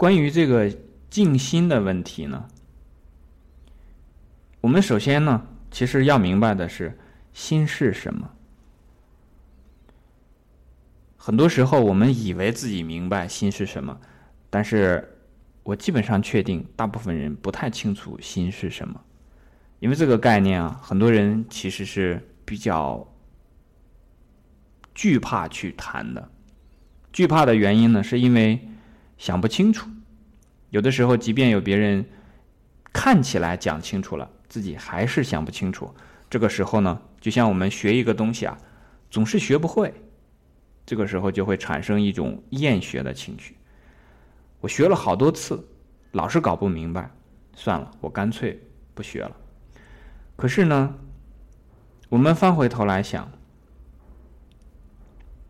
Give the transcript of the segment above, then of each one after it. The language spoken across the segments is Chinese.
关于这个静心的问题呢，我们首先呢，其实要明白的是心是什么。很多时候，我们以为自己明白心是什么，但是我基本上确定，大部分人不太清楚心是什么，因为这个概念啊，很多人其实是比较惧怕去谈的。惧怕的原因呢，是因为想不清楚。有的时候，即便有别人看起来讲清楚了，自己还是想不清楚。这个时候呢，就像我们学一个东西啊，总是学不会。这个时候就会产生一种厌学的情绪。我学了好多次，老是搞不明白，算了，我干脆不学了。可是呢，我们翻回头来想，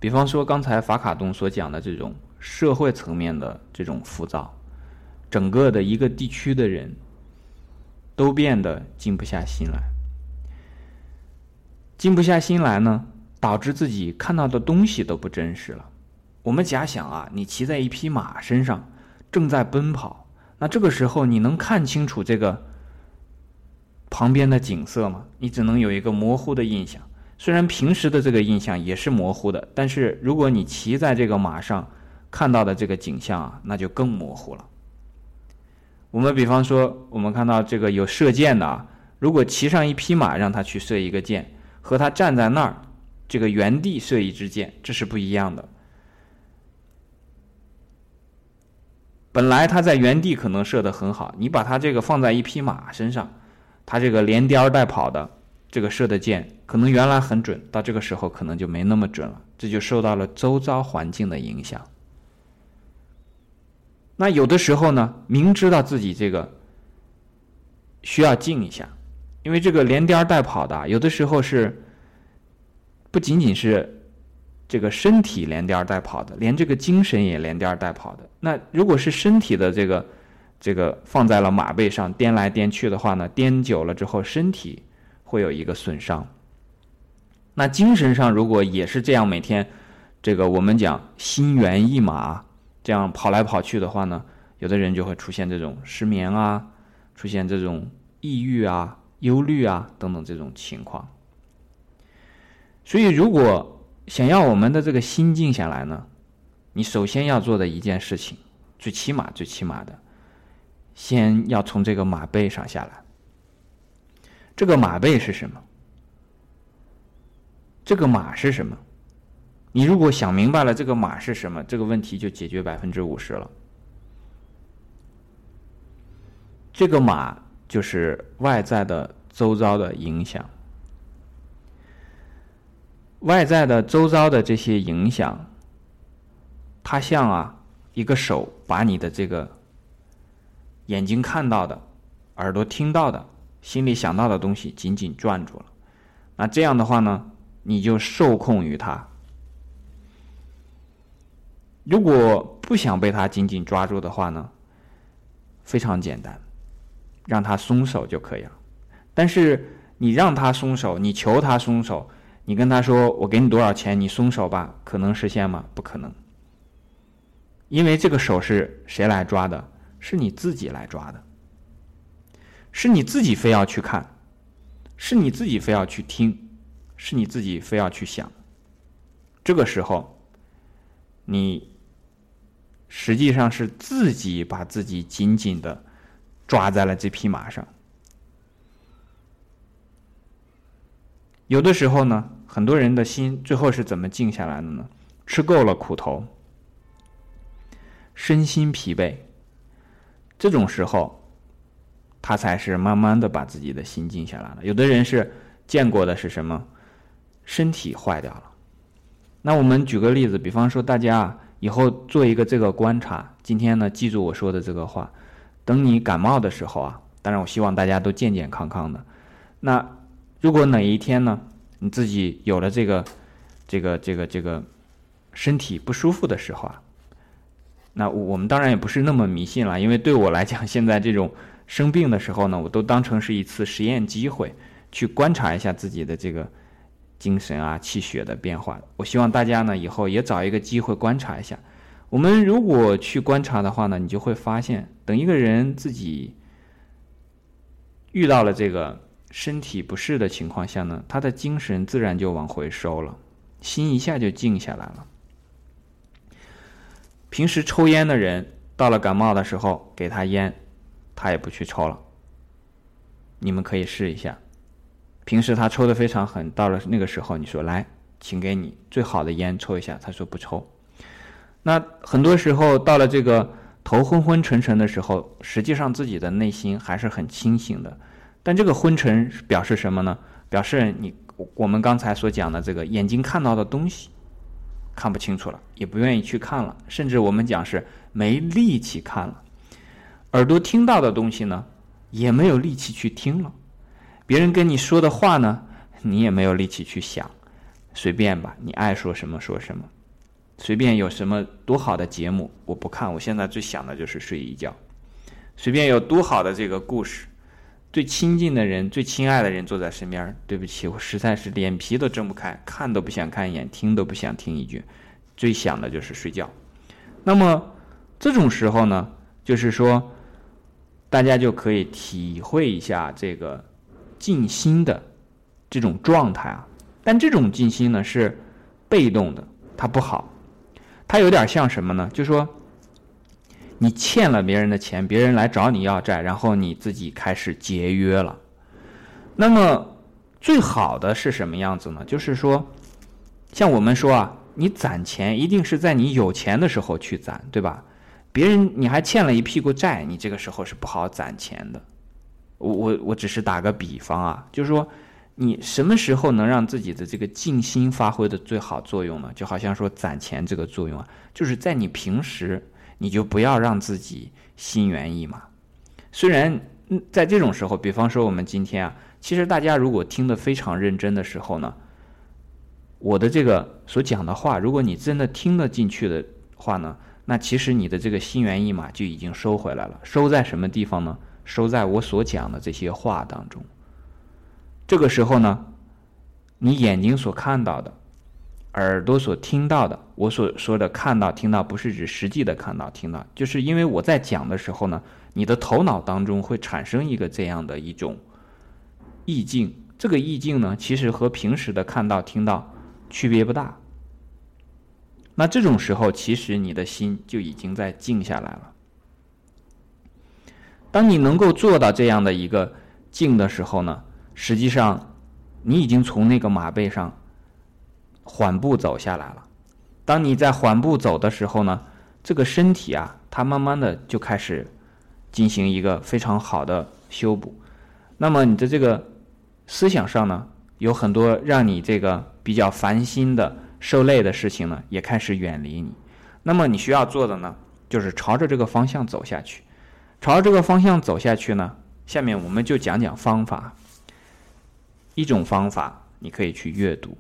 比方说刚才法卡东所讲的这种社会层面的这种浮躁，整个的一个地区的人都变得静不下心来，静不下心来呢？导致自己看到的东西都不真实了。我们假想啊，你骑在一匹马身上，正在奔跑，那这个时候你能看清楚这个旁边的景色吗？你只能有一个模糊的印象。虽然平时的这个印象也是模糊的，但是如果你骑在这个马上看到的这个景象啊，那就更模糊了。我们比方说，我们看到这个有射箭的啊，如果骑上一匹马让他去射一个箭，和他站在那儿。这个原地射一支箭，这是不一样的。本来他在原地可能射得很好，你把他这个放在一匹马身上，他这个连颠带跑的，这个射的箭可能原来很准，到这个时候可能就没那么准了，这就受到了周遭环境的影响。那有的时候呢，明知道自己这个需要静一下，因为这个连颠带跑的，有的时候是。不仅仅是这个身体连颠带跑的，连这个精神也连颠带跑的。那如果是身体的这个这个放在了马背上颠来颠去的话呢，颠久了之后身体会有一个损伤。那精神上如果也是这样每天这个我们讲心猿意马这样跑来跑去的话呢，有的人就会出现这种失眠啊，出现这种抑郁啊、忧虑啊等等这种情况。所以，如果想要我们的这个心静下来呢，你首先要做的一件事情，最起码、最起码的，先要从这个马背上下来。这个马背是什么？这个马是什么？你如果想明白了这个马是什么，这个问题就解决百分之五十了。这个马就是外在的、周遭的影响。外在的周遭的这些影响，它像啊一个手把你的这个眼睛看到的、耳朵听到的、心里想到的东西紧紧攥住了。那这样的话呢，你就受控于它。如果不想被他紧紧抓住的话呢，非常简单，让他松手就可以了。但是你让他松手，你求他松手。你跟他说：“我给你多少钱，你松手吧。”可能实现吗？不可能，因为这个手是谁来抓的？是你自己来抓的，是你自己非要去看，是你自己非要去听，是你自己非要去想。这个时候，你实际上是自己把自己紧紧的抓在了这匹马上。有的时候呢，很多人的心最后是怎么静下来的呢？吃够了苦头，身心疲惫，这种时候，他才是慢慢的把自己的心静下来了。有的人是见过的是什么？身体坏掉了。那我们举个例子，比方说大家以后做一个这个观察，今天呢记住我说的这个话，等你感冒的时候啊，当然我希望大家都健健康康的，那。如果哪一天呢，你自己有了这个、这个、这个、这个身体不舒服的时候啊，那我们当然也不是那么迷信了，因为对我来讲，现在这种生病的时候呢，我都当成是一次实验机会，去观察一下自己的这个精神啊、气血的变化。我希望大家呢以后也找一个机会观察一下，我们如果去观察的话呢，你就会发现，等一个人自己遇到了这个身体不适的情况下呢，他的精神自然就往回收了，心一下就静下来了。平时抽烟的人，到了感冒的时候给他烟，他也不去抽了。你们可以试一下。平时他抽的非常狠，到了那个时候，你说来，请给你最好的烟抽一下，他说不抽。那很多时候到了这个头昏昏沉沉的时候，实际上自己的内心还是很清醒的。但这个昏沉表示什么呢？表示你我们刚才所讲的这个眼睛看到的东西看不清楚了，也不愿意去看了，甚至我们讲是没力气看了。耳朵听到的东西呢，也没有力气去听了。别人跟你说的话呢，你也没有力气去想，随便吧，你爱说什么说什么，随便有什么多好的节目，我不看，我现在最想的就是睡一觉。随便有多好的这个故事，最亲近的人、最亲爱的人坐在身边，对不起，我实在是脸皮都睁不开，看都不想看一眼，听都不想听一句，最想的就是睡觉。那么这种时候呢，就是说，大家就可以体会一下这个。静心的这种状态啊，但这种静心呢是被动的，它不好，它有点像什么呢？就说你欠了别人的钱，别人来找你要债，然后你自己开始节约了。那么最好的是什么样子呢？就是说，像我们说啊，你攒钱一定是在你有钱的时候去攒，对吧？别人你还欠了一屁股债，你这个时候是不好攒钱的。我我我只是打个比方啊，就是说，你什么时候能让自己的这个静心发挥的最好作用呢？就好像说攒钱这个作用啊，就是在你平时，你就不要让自己心猿意马。虽然嗯在这种时候，比方说我们今天啊，其实大家如果听得非常认真的时候呢，我的这个所讲的话，如果你真的听得进去的话呢，那其实你的这个心猿意马就已经收回来了。收在什么地方呢？收在我所讲的这些话当中。这个时候呢，你眼睛所看到的，耳朵所听到的，我所说的看到、听到，不是指实际的看到、听到，就是因为我在讲的时候呢，你的头脑当中会产生一个这样的一种意境。这个意境呢，其实和平时的看到、听到区别不大。那这种时候，其实你的心就已经在静下来了。当你能够做到这样的一个静的时候呢，实际上你已经从那个马背上缓步走下来了。当你在缓步走的时候呢，这个身体啊，它慢慢的就开始进行一个非常好的修补。那么你的这个思想上呢，有很多让你这个比较烦心的、受累的事情呢，也开始远离你。那么你需要做的呢，就是朝着这个方向走下去。朝着这个方向走下去呢，下面我们就讲讲方法。一种方法，你可以去阅读，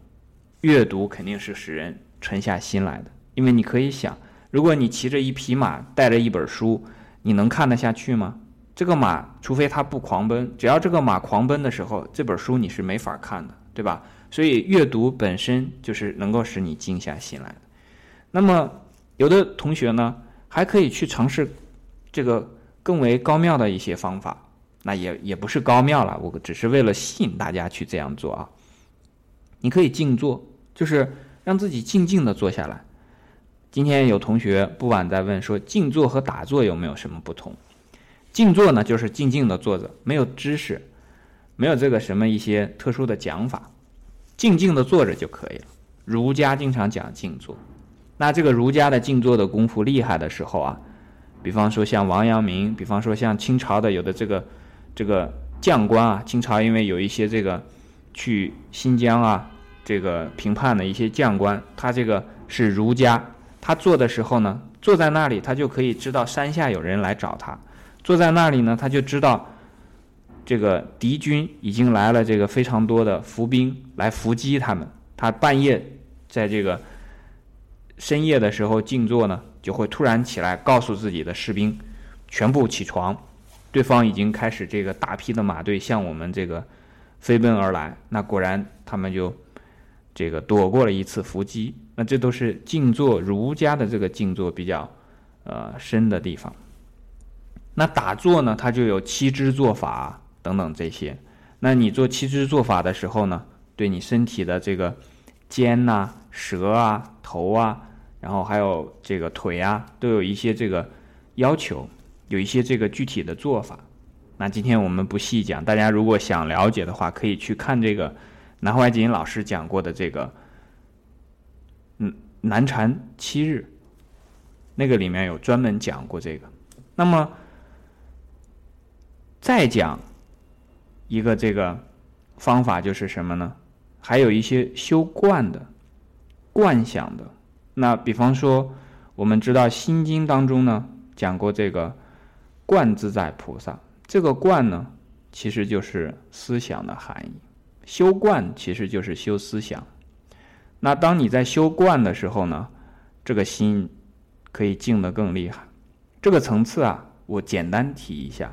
阅读肯定是使人沉下心来的。因为你可以想，如果你骑着一匹马，带着一本书，你能看得下去吗？这个马，除非它不狂奔，只要这个马狂奔的时候，这本书你是没法看的，对吧？所以阅读本身就是能够使你静下心来的。那么，有的同学呢，还可以去尝试这个。更为高妙的一些方法，那也也不是高妙了，我只是为了吸引大家去这样做啊。你可以静坐，就是让自己静静的坐下来。今天有同学不晚在问说，静坐和打坐有没有什么不同？静坐呢，就是静静的坐着，没有知识，没有这个什么一些特殊的讲法，静静的坐着就可以了。儒家经常讲静坐，那这个儒家的静坐的功夫厉害的时候啊。比方说像王阳明，比方说像清朝的有的这个这个将官啊，清朝因为有一些这个去新疆啊这个评判的一些将官，他这个是儒家，他坐的时候呢，坐在那里他就可以知道山下有人来找他，坐在那里呢他就知道这个敌军已经来了，这个非常多的伏兵来伏击他们，他半夜在这个深夜的时候静坐呢。就会突然起来，告诉自己的士兵，全部起床，对方已经开始这个大批的马队向我们这个飞奔而来。那果然他们就这个躲过了一次伏击。那这都是静坐儒家的这个静坐比较呃深的地方。那打坐呢，它就有七支坐法等等这些。那你做七支坐法的时候呢，对你身体的这个肩呐、舌啊、头啊，然后还有这个腿啊，都有一些这个要求，有一些这个具体的做法。那今天我们不细讲，大家如果想了解的话，可以去看这个南怀瑾老师讲过的这个，嗯，南禅七日，那个里面有专门讲过这个。那么再讲一个这个方法就是什么呢？还有一些修观的、观想的。那比方说，我们知道《心经》当中呢讲过这个观自在菩萨。这个观呢，其实就是思想的含义。修观其实就是修思想。那当你在修观的时候呢，这个心可以静得更厉害。这个层次啊，我简单提一下，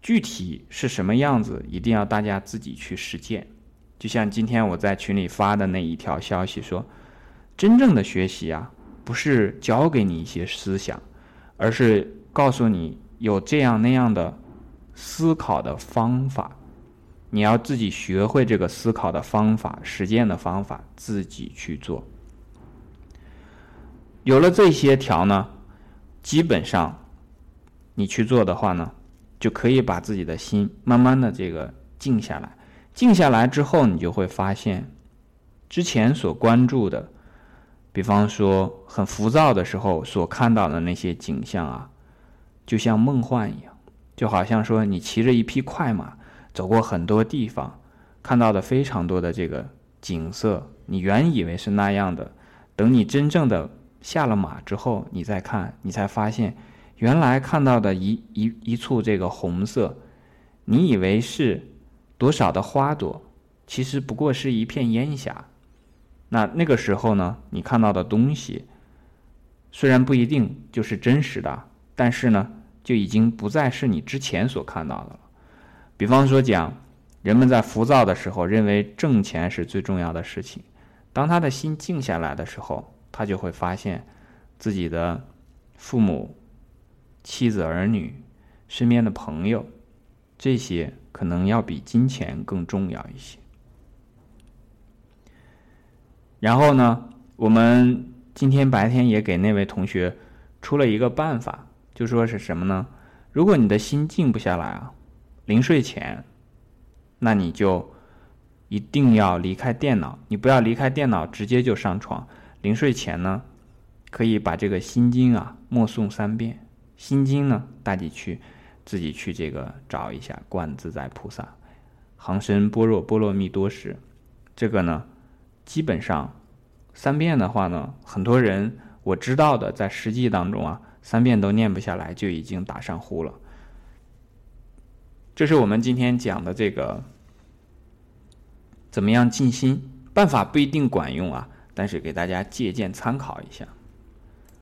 具体是什么样子，一定要大家自己去实践。就像今天我在群里发的那一条消息说，真正的学习啊，不是教给你一些思想，而是告诉你有这样那样的。思考的方法，你要自己学会这个思考的方法、实践的方法，自己去做。有了这些条呢，基本上你去做的话呢，就可以把自己的心慢慢的这个静下来。静下来之后，你就会发现，之前所关注的，比方说很浮躁的时候所看到的那些景象啊，就像梦幻一样。就好像说，你骑着一匹快马，走过很多地方，看到的非常多的这个景色，你原以为是那样的，等你真正的下了马之后，你再看，你才发现，原来看到的一 一一簇这个红色，你以为是多少的花朵，其实不过是一片烟霞。那那个时候呢，你看到的东西，虽然不一定就是真实的，但是呢。就已经不再是你之前所看到的了。比方说，讲人们在浮躁的时候认为挣钱是最重要的事情，当他的心静下来的时候，他就会发现自己的父母、妻子、儿女、身边的朋友，这些可能要比金钱更重要一些。然后呢，我们今天白天也给那位同学出了一个办法。就说是什么呢？如果你的心静不下来啊，临睡前，那你就一定要离开电脑。你不要离开电脑，直接就上床。临睡前呢，可以把这个心经啊默诵三遍。心经呢，大家去自己去这个找一下。观自在菩萨，行深般若波罗蜜多时。这个呢，基本上三遍的话呢，很多人我知道的，在实际当中啊。三遍都念不下来，就已经打上呼了。这是我们今天讲的这个怎么样静心办法，不一定管用啊，但是给大家借鉴参考一下。